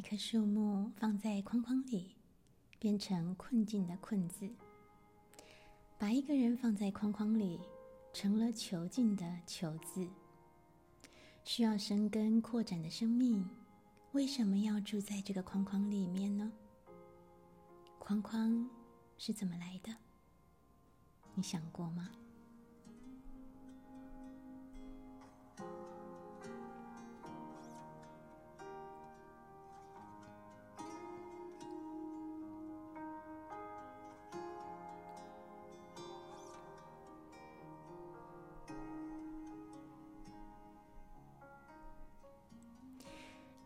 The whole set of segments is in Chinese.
一棵树木放在框框里，变成困境的“困”字；把一个人放在框框里，成了囚禁的“囚”字。需要生根扩展的生命，为什么要住在这个框框里面呢？框框是怎么来的？你想过吗？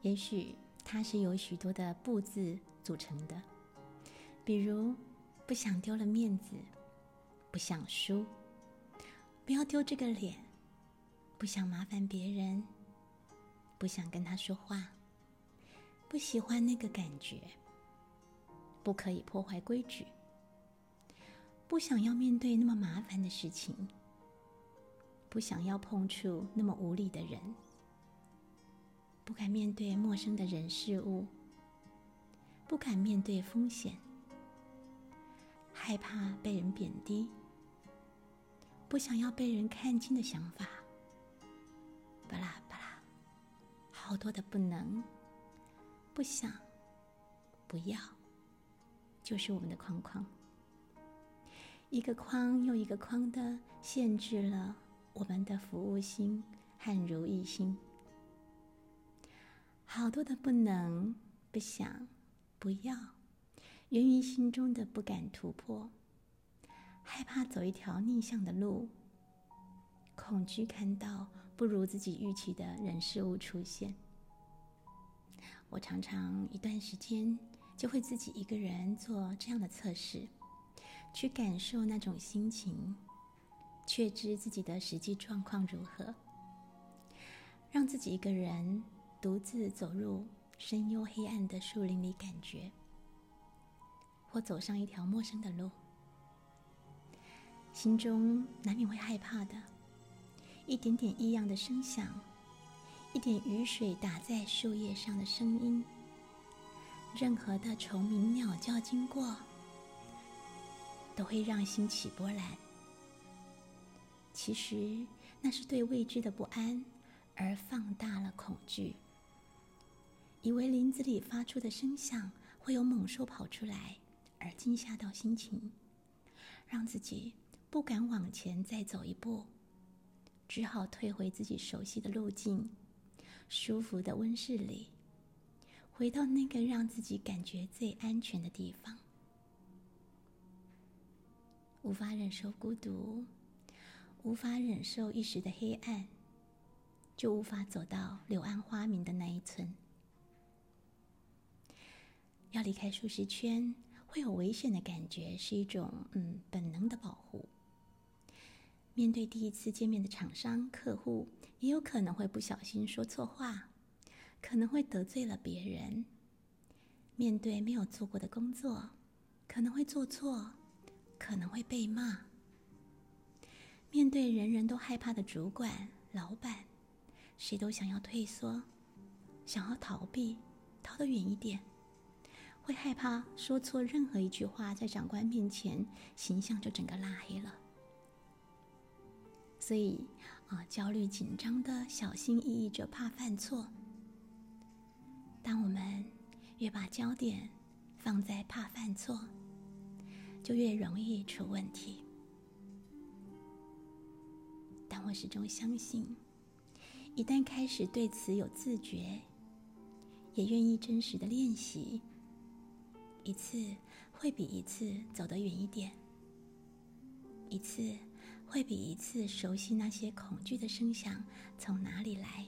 也许它是由许多的“不”字组成的，比如不想丢了面子，不想输，不要丢这个脸，不想麻烦别人，不想跟他说话，不喜欢那个感觉，不可以破坏规矩，不想要面对那么麻烦的事情，不想要碰触那么无力的人。不敢面对陌生的人事物，不敢面对风险，害怕被人贬低，不想要被人看清的想法，巴拉巴拉，好多的不能、不想、不要，就是我们的框框，一个框又一个框的限制了我们的服务心和如意心。好多的不能、不想、不要，源于心中的不敢突破，害怕走一条逆向的路，恐惧看到不如自己预期的人事物出现。我常常一段时间就会自己一个人做这样的测试，去感受那种心情，确知自己的实际状况如何，让自己一个人。独自走入深幽黑暗的树林里，感觉，或走上一条陌生的路，心中难免会害怕的。一点点异样的声响，一点雨水打在树叶上的声音，任何的虫鸣鸟叫经过，都会让心起波澜。其实，那是对未知的不安而放大了恐惧。以为林子里发出的声响会有猛兽跑出来，而惊吓到心情，让自己不敢往前再走一步，只好退回自己熟悉的路径，舒服的温室里，回到那个让自己感觉最安全的地方。无法忍受孤独，无法忍受一时的黑暗，就无法走到柳暗花明的那一村。要离开舒适圈，会有危险的感觉，是一种嗯本能的保护。面对第一次见面的厂商、客户，也有可能会不小心说错话，可能会得罪了别人。面对没有做过的工作，可能会做错，可能会被骂。面对人人都害怕的主管、老板，谁都想要退缩，想要逃避，逃得远一点。会害怕说错任何一句话，在长官面前形象就整个拉黑了。所以啊，焦虑紧张的小心翼翼着，怕犯错。当我们越把焦点放在怕犯错，就越容易出问题。但我始终相信，一旦开始对此有自觉，也愿意真实的练习。一次会比一次走得远一点，一次会比一次熟悉那些恐惧的声响从哪里来，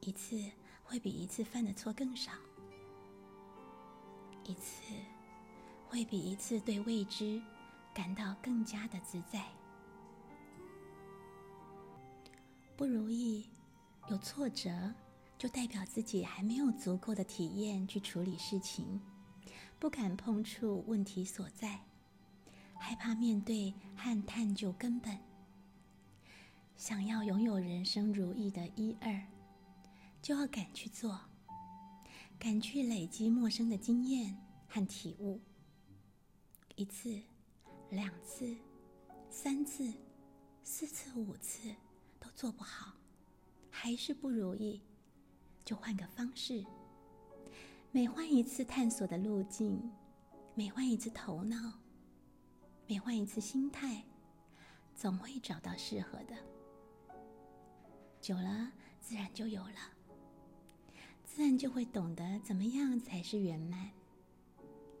一次会比一次犯的错更少。一次会比一次对未知感到更加的自在。不如意、有挫折，就代表自己还没有足够的体验去处理事情，不敢碰触问题所在，害怕面对和探究根本。想要拥有人生如意的一二，就要敢去做，敢去累积陌生的经验和体悟。一次、两次、三次、四次、五次都做不好，还是不如意，就换个方式。每换一次探索的路径，每换一次头脑，每换一次心态，总会找到适合的。久了，自然就有了，自然就会懂得怎么样才是圆满，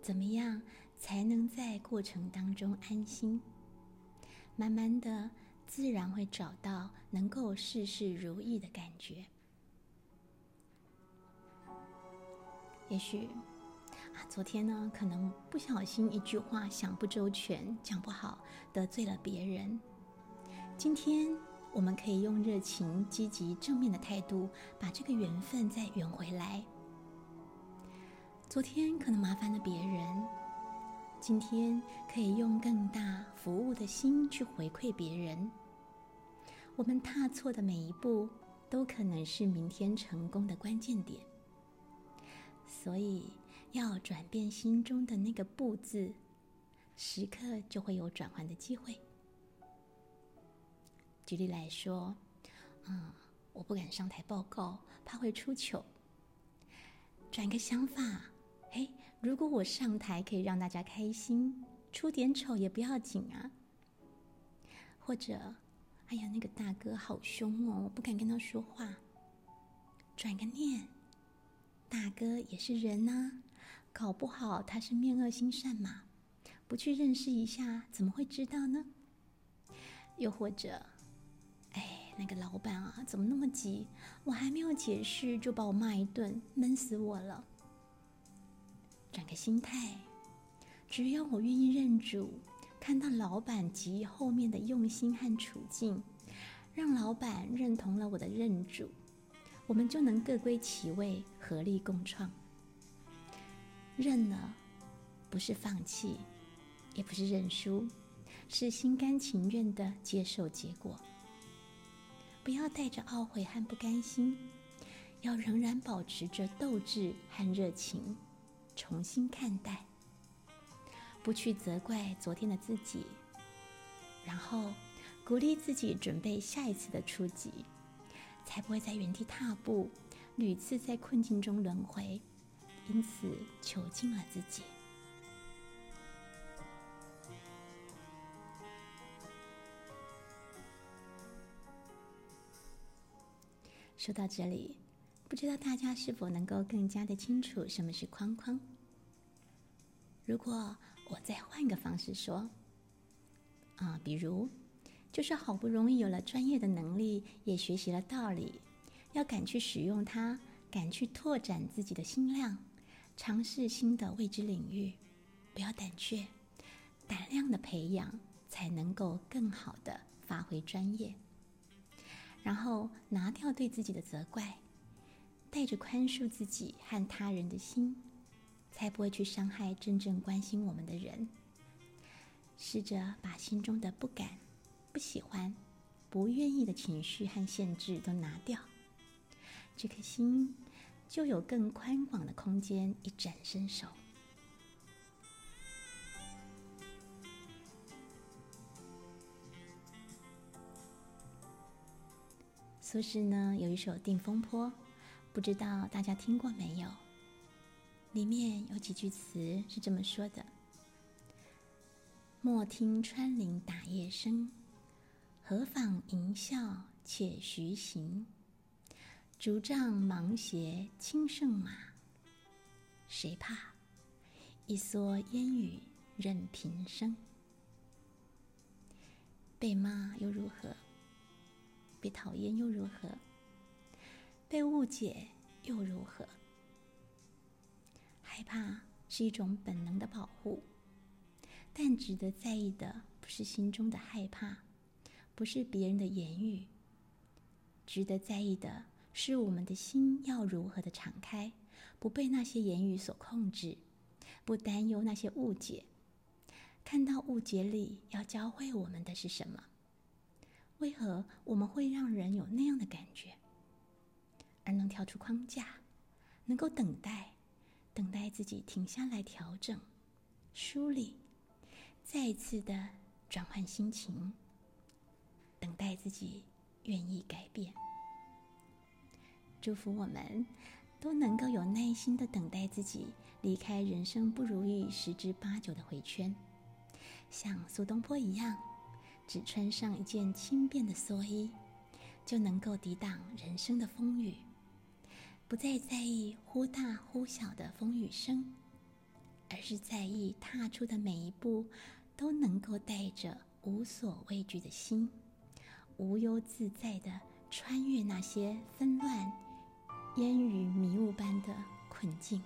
怎么样才能在过程当中安心。慢慢的，自然会找到能够事事如意的感觉。也许啊，昨天呢，可能不小心一句话想不周全，讲不好，得罪了别人。今天。我们可以用热情、积极、正面的态度，把这个缘分再圆回来。昨天可能麻烦了别人，今天可以用更大服务的心去回馈别人。我们踏错的每一步，都可能是明天成功的关键点。所以，要转变心中的那个“不”字，时刻就会有转换的机会。举例来说，嗯，我不敢上台报告，怕会出糗。转个想法，嘿，如果我上台可以让大家开心，出点丑也不要紧啊。或者，哎呀，那个大哥好凶哦，我不敢跟他说话。转个念，大哥也是人呐，搞不好他是面恶心善嘛，不去认识一下，怎么会知道呢？又或者。哎那个老板啊，怎么那么急？我还没有解释就把我骂一顿，闷死我了。转个心态，只要我愿意认主，看到老板急后面的用心和处境，让老板认同了我的认主，我们就能各归其位，合力共创。认了，不是放弃，也不是认输，是心甘情愿的接受结果。不要带着懊悔和不甘心，要仍然保持着斗志和热情，重新看待，不去责怪昨天的自己，然后鼓励自己准备下一次的出击，才不会在原地踏步，屡次在困境中轮回，因此囚禁了自己。说到这里，不知道大家是否能够更加的清楚什么是框框？如果我再换个方式说，啊，比如，就是好不容易有了专业的能力，也学习了道理，要敢去使用它，敢去拓展自己的心量，尝试新的未知领域，不要胆怯，胆量的培养，才能够更好的发挥专业。然后拿掉对自己的责怪，带着宽恕自己和他人的心，才不会去伤害真正关心我们的人。试着把心中的不敢、不喜欢、不愿意的情绪和限制都拿掉，这颗心就有更宽广的空间一展身手。苏轼呢有一首《定风波》，不知道大家听过没有？里面有几句词是这么说的：“莫听穿林打叶声，何妨吟啸且徐行。竹杖芒鞋轻胜马，谁怕？一蓑烟雨任平生。”被骂又如何？被讨厌又如何？被误解又如何？害怕是一种本能的保护。但值得在意的不是心中的害怕，不是别人的言语。值得在意的是我们的心要如何的敞开，不被那些言语所控制，不担忧那些误解。看到误解里要教会我们的是什么？为何我们会让人有那样的感觉？而能跳出框架，能够等待，等待自己停下来调整、梳理。再一次的转换心情，等待自己愿意改变。祝福我们都能够有耐心的等待自己离开人生不如意十之八九的回圈，像苏东坡一样，只穿上一件轻便的蓑衣，就能够抵挡人生的风雨，不再在意忽大忽小的风雨声，而是在意踏出的每一步。都能够带着无所畏惧的心，无忧自在的穿越那些纷乱、烟雨迷雾般的困境。